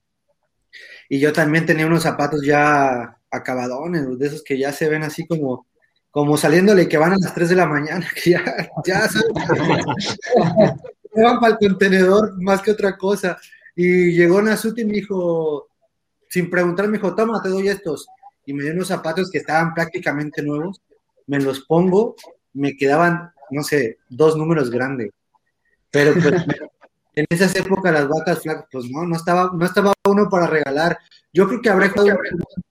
Y yo también tenía unos zapatos ya acabadones, de esos que ya se ven así como, como saliéndole que van a las 3 de la mañana, que ya, ya van para el contenedor más que otra cosa. Y llegó Nasuti y me dijo, sin preguntar, me dijo, toma, te doy estos. Y me dio unos zapatos que estaban prácticamente nuevos, me los pongo, me quedaban, no sé, dos números grandes. Pero pues, en esas épocas las vacas flacas, pues no, no estaba, no estaba uno para regalar. Yo creo que habré jugado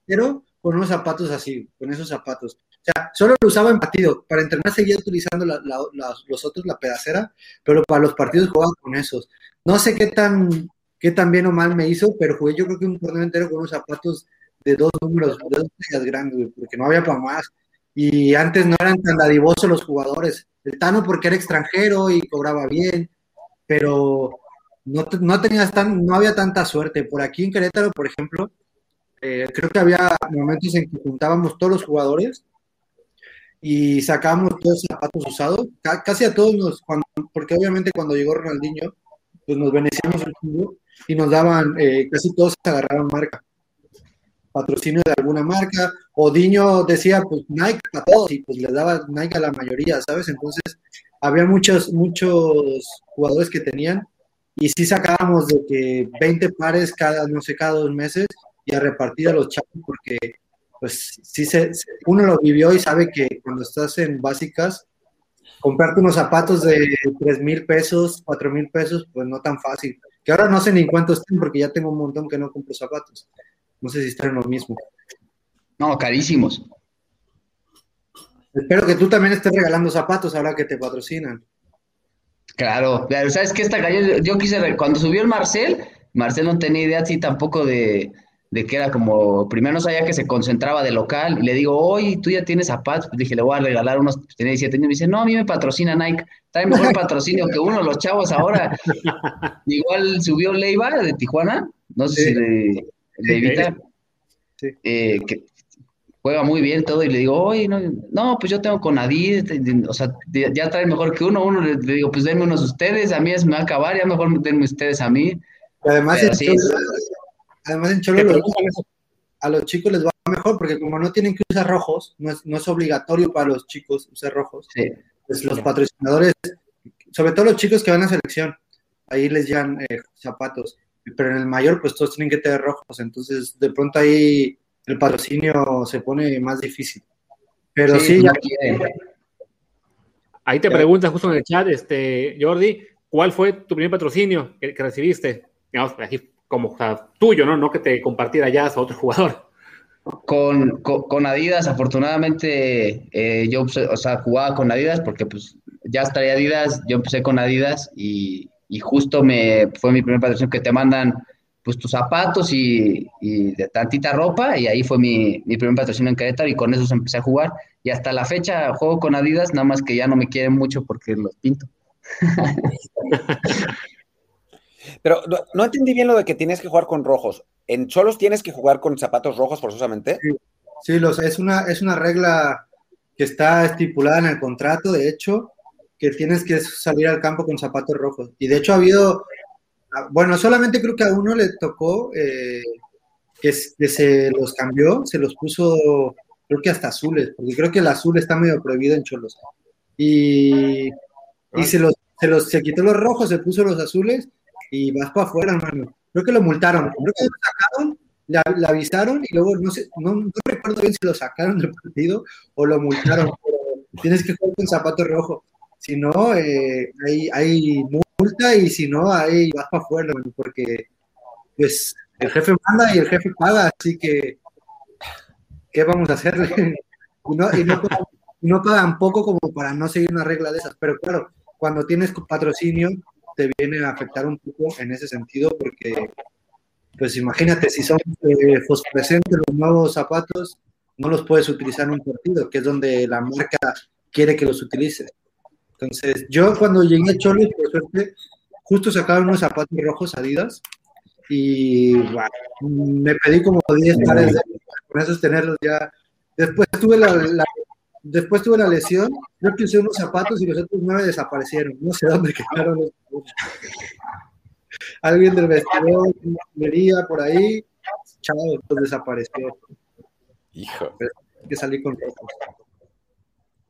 un con unos zapatos así, con esos zapatos. O sea, solo lo usaba en partido. Para entrenar seguía utilizando los otros, la pedacera, pero para los partidos jugaba con esos. No sé qué tan, qué tan bien o mal me hizo, pero jugué yo creo que un torneo entero con unos zapatos de dos números, de dos tallas grandes, porque no había para más. Y antes no eran tan dadivosos los jugadores. El Tano porque era extranjero y cobraba bien, pero no, no tenías tan, no había tanta suerte. Por aquí en Querétaro, por ejemplo, eh, creo que había momentos en que juntábamos todos los jugadores y sacábamos todos zapatos usados, casi a todos nos, porque obviamente cuando llegó Ronaldinho, pues nos beneficiamos y nos daban, eh, casi todos agarraron marca, patrocinio de alguna marca, o Diño decía, pues Nike a todos, y pues les daba Nike a la mayoría, ¿sabes? Entonces, había muchos, muchos jugadores que tenían y sí sacábamos de que 20 pares cada, no sé, cada dos meses y a repartir a los chavos porque pues sí se, uno lo vivió y sabe que cuando estás en básicas, comprarte unos zapatos de 3 mil pesos, 4 mil pesos, pues no tan fácil. Que ahora no sé ni cuántos estén porque ya tengo un montón que no compro zapatos. No sé si están lo mismo. No, carísimos. Espero que tú también estés regalando zapatos ahora que te patrocinan. Claro, claro, sabes que esta calle, yo quise ver, cuando subió el Marcel, Marcel no tenía idea así tampoco de, de que era como, primero no sabía que se concentraba de local, y le digo, oye, tú ya tienes zapatos, dije, le voy a regalar unos, tenía 17 años, me dice, no, a mí me patrocina Nike, trae mejor patrocinio que uno, los chavos ahora. Igual subió Leiva de Tijuana, no sé si de, de eh, que juega muy bien todo, y le digo, oye, no, no pues yo tengo con Adidas, o sea, ya trae mejor que uno, uno le, digo, pues denme unos ustedes, a mí es me va a acabar, ya mejor denme ustedes a mí. además, además en Cholo a los chicos les va mejor, porque como no tienen que usar rojos, no es, no es obligatorio para los chicos usar rojos, pues los patrocinadores, sobre todo los chicos que van a selección, ahí les llevan eh, zapatos, pero en el mayor pues todos tienen que tener rojos, entonces de pronto ahí el patrocinio se pone más difícil. Pero sí, Ahí te preguntas justo en el chat, este, Jordi, ¿cuál fue tu primer patrocinio que, recibiste? Digamos, aquí como tuyo, ¿no? No que te compartiera ya a otro jugador. Con, con, Adidas, afortunadamente, eh, yo o sea, jugaba con Adidas porque pues ya estaría Adidas, yo empecé con Adidas y, y justo me fue mi primer patrocinio que te mandan pues tus zapatos y, de tantita ropa y ahí fue mi, primer patrocinio en Querétaro y con eso empecé a jugar y hasta la fecha juego con Adidas, nada más que ya no me quieren mucho porque los pinto. Pero no, entendí bien lo de que tienes que jugar con rojos. ¿En Cholos tienes que jugar con zapatos rojos forzosamente? Sí, los, es, una, es una regla que está estipulada en el contrato, de hecho, que tienes que salir al campo con zapatos rojos. Y de hecho ha habido bueno, solamente creo que a uno le tocó eh, que, se los cambió, se los puso, creo que hasta azules, porque creo que el azul está medio prohibido en Cholos. Y, se, los, se, los, se quitó los rojos, se puso los azules y vas para afuera, hermano. Creo que lo multaron, creo que lo sacaron, le, avisaron y luego no sé, no, no, recuerdo bien si lo sacaron del partido o lo multaron, tienes que jugar con zapato rojo. Si no, eh, hay, hay y si no, ahí vas para afuera, porque pues el jefe manda y el jefe paga, así que ¿qué vamos a hacerle? y, no, no, pagan poco como para no seguir una regla de esas, pero claro, cuando tienes patrocinio te viene a afectar un poco en ese sentido porque pues imagínate, si son eh, fosforescentes los nuevos zapatos, no los puedes utilizar en un partido, que es donde la marca quiere que los utilices. Entonces, yo cuando llegué a Cholos, por suerte, justo sacaron unos zapatos rojos Adidas y me pedí como 10 pares de con esos tenerlos ya. Después tuve la, después tuve la lesión, yo que usé unos zapatos y los otros nueve desaparecieron. No sé dónde quedaron los Alguien del vestidor, mería por ahí, chao, pues desapareció. Hijo. que salí con rojos.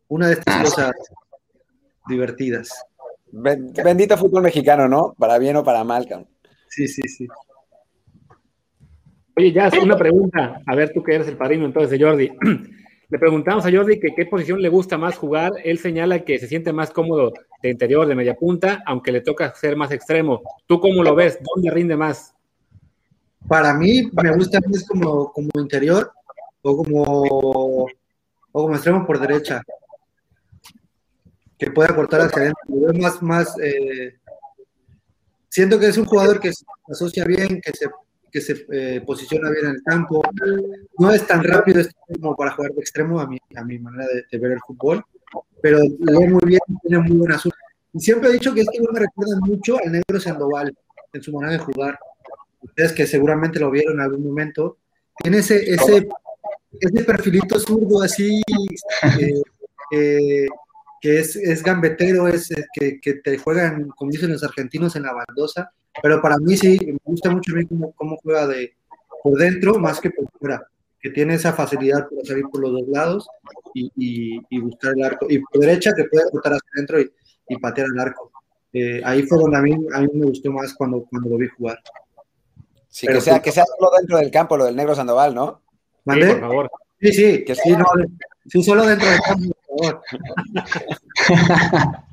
Una de estas cosas divertidas. Bendito fútbol mexicano, ¿no? Para bien o para mal, cabrón. Sí, sí, sí. Oye, ya, una pregunta. A ver, tú que eres el padrino entonces de Jordi. Le preguntamos a Jordi que qué posición le gusta más jugar. Él señala que se siente más cómodo de interior, de media punta, aunque le toca ser más extremo. ¿Tú cómo lo ves? ¿Dónde rinde más? Para mí me gusta más como, como interior o como, o como extremo por derecha que pueda cortar hacia adentro. más, más eh, siento que es un jugador que se asocia bien, que se, que se eh, posiciona bien en el campo. No es tan rápido como para jugar de extremo a mi, a mi manera de, ver el fútbol, pero lee muy bien, tiene muy buena suerte. Y siempre he dicho que este me recuerda mucho al negro Sandoval en su manera de jugar. Ustedes que seguramente lo vieron en algún momento. Tiene ese, ese, ese perfilito zurdo así, eh, que es, es gambetero, es, que, que, te juegan, como dicen los argentinos, en la baldosa, pero para mí sí, me gusta mucho cómo, cómo juega de, por dentro más que por fuera, que tiene esa facilidad para salir por los dos lados y, y, buscar el arco, y por derecha te puede botar hacia adentro y, y patear el arco. Eh, ahí fue donde a mí, a mí me gustó más cuando, cuando lo vi jugar. Sí, que sea, que sea solo dentro del campo, lo del negro Sandoval, ¿no? ¿Mande? Sí, por favor. Sí, sí, que sí, no, sí, solo dentro del campo,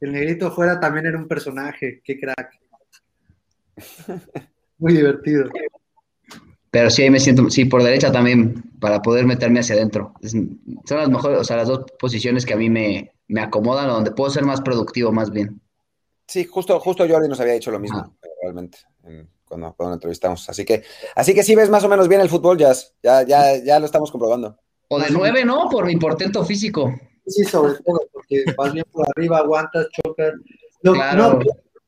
El negrito fuera también era un personaje, qué crack. Muy divertido. Pero sí, ahí me siento, sí, por derecha también, para poder meterme hacia adentro. son las mejores, o sea, las dos posiciones que a mí me, me acomodan, donde puedo ser más productivo, más bien. Sí, justo, justo Jordi nos había dicho lo mismo, realmente, cuando, cuando entrevistamos. Así que, así que sí ves más o menos bien el fútbol, ya, ya, ya lo estamos comprobando. O de nueve, ¿no? Por mi portento físico. Sí, sobre todo, porque vas bien por arriba, aguantas, chocas. Lo, no,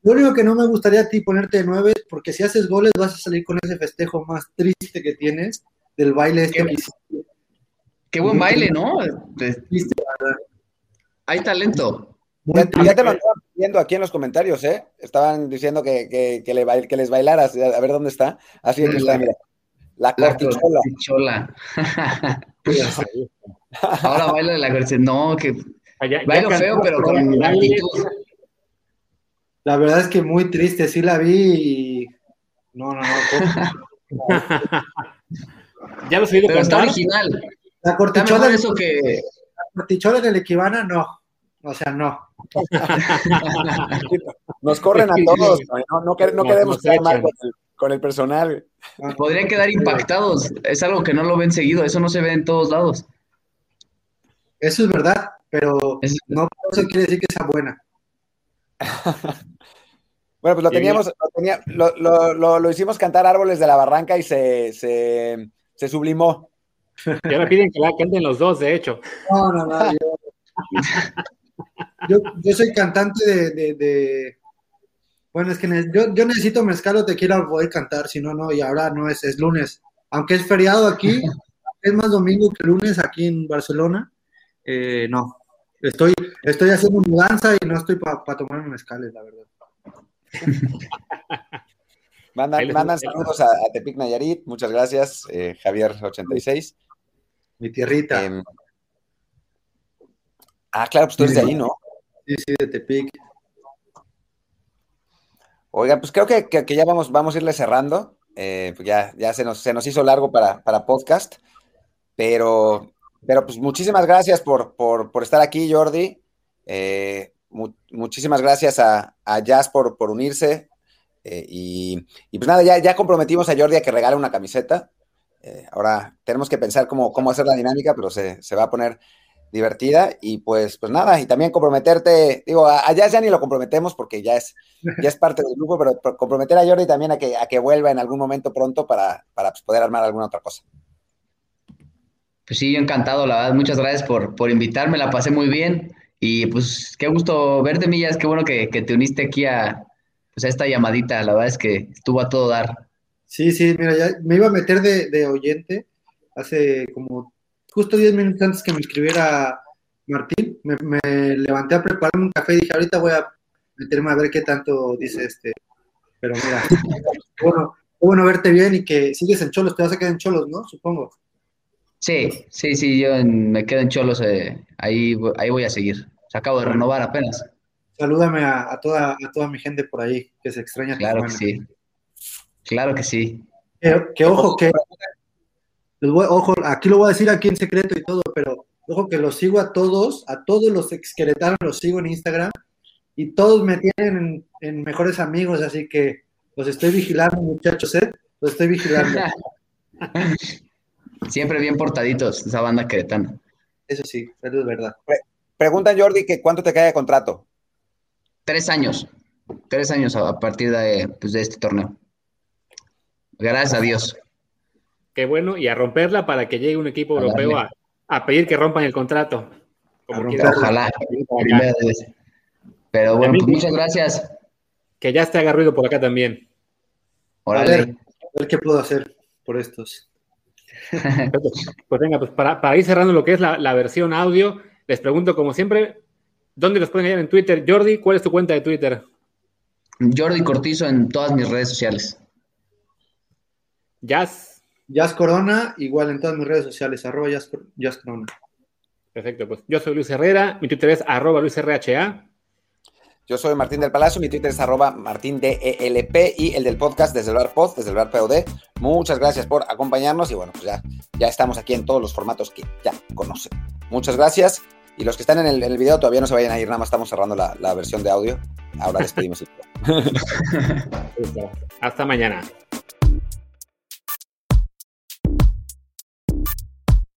lo único que no me gustaría a ti ponerte de nueve, porque si haces goles vas a salir con ese festejo más triste que tienes del baile este. Qué, qué buen baile, ¿no? Triste, Hay talento. Ya, te lo estaban viendo aquí en los comentarios, ¿eh? Estaban diciendo que, que, que, le, que les bailaras, a ver dónde está. Así es que está, mira. La cortichola. Ahora baila la cortichola. No, que bailo feo, pero con actitud. La verdad es que muy triste, sí la vi y... No, no, no. ya lo he Pero está original. La cortichola... eso que... La cortichola del Equivana, no. O sea, no. Nos corren a todos, no, no, queremos quedar mal con el personal. Podrían quedar impactados. Es algo que no lo ven seguido. Eso no se ve en todos lados. Eso es verdad, pero no eso quiere decir que sea buena. bueno, pues lo teníamos, lo, lo, hicimos cantar árboles de la barranca y se, se, sublimó. Y ahora piden que la canten los dos, de hecho. No, no, no. Yo, yo, soy cantante de bueno, es que yo, yo necesito mezcal o te quiero poder cantar, si no, no, y ahora no es, es lunes. Aunque es feriado aquí, es más domingo que lunes aquí en Barcelona, eh, no. Estoy, estoy haciendo mudanza y no estoy para pa tomar mezcales, la verdad. mandan, saludos a, Tepic Nayarit, muchas gracias, eh, Javier86. Mi tierrita. Em, ah, claro, pues tú eres de ahí, ¿no? Sí, sí, de Tepic. Oiga, pues creo que, ya vamos, vamos a irle cerrando. Eh, pues ya, ya se, nos, se nos hizo largo para, podcast, pero, pero pues muchísimas gracias por, estar aquí, Jordi. Eh, muchísimas gracias a, Jazz por, por unirse. Eh, y, pues nada, ya, ya comprometimos a Jordi a que regale una camiseta. ahora tenemos que pensar cómo, cómo hacer la dinámica, pero se, va a poner divertida y pues, pues nada, y también comprometerte, digo, allá ya ni lo comprometemos porque ya es, ya es parte del grupo, pero comprometer a Jordi también a que, a que vuelva en algún momento pronto para, para pues, poder armar alguna otra cosa. Pues sí, yo encantado, la verdad, muchas gracias por, por invitarme, la pasé muy bien y pues qué gusto verte, Millas, qué bueno que, que te uniste aquí a, pues, a esta llamadita, la verdad es que estuvo a todo dar. Sí, sí, mira, ya me iba a meter de, de oyente hace como justo 10 minutos antes que me escribiera Martín, me, levanté a prepararme un café y dije, ahorita voy a meterme a ver qué tanto dice este. Pero mira, bueno, bueno verte bien y que sigues en Cholos, te vas a quedar en Cholos, ¿no? Supongo. Sí, sí, sí, yo me quedo en Cholos, eh, ahí, ahí voy a seguir. Se acabo de renovar apenas. Salúdame a, toda, a toda mi gente por ahí, que se extraña. Claro que sí. Claro que sí. Que, ojo, que ojo, aquí lo voy a decir aquí en secreto y todo, pero ojo que los sigo a todos, a todos los exqueretanos los sigo en Instagram y todos me tienen en, mejores amigos, así que los estoy vigilando, muchachos, ¿eh? Los estoy vigilando. Siempre bien portaditos, esa banda queretana. Eso sí, eso es verdad. Pregunta Jordi que cuánto te cae de contrato. Tres años. Tres años a partir de, pues, de este torneo. Gracias a Dios. Qué bueno, y a romperla para que llegue un equipo europeo a, pedir que rompan el contrato. Ojalá. Pero bueno, pues muchas gracias. Que ya esté agarrido por acá también. A ver, qué puedo hacer por estos. pues venga, pues para, ir cerrando lo que es la, versión audio, les pregunto como siempre, ¿dónde los pueden hallar en Twitter? Jordi, ¿cuál es tu cuenta de Twitter? Jordi Cortizo en todas mis redes sociales. Jazz. Jazz Corona, igual en todas mis redes sociales, arroba Jazz, Corona. Perfecto, pues yo soy Luis Herrera, mi Twitter es arroba LuisRHA. Yo soy Martín del Palacio, mi Twitter es arroba Martín DELP y el del podcast desde el bar pod, desde el bar POD. Muchas gracias por acompañarnos y bueno, pues ya, ya estamos aquí en todos los formatos que ya conocen. Muchas gracias y los que están en el, en el video todavía no se vayan a ir, nada más estamos cerrando la, la versión de audio. Ahora despedimos el Hasta mañana.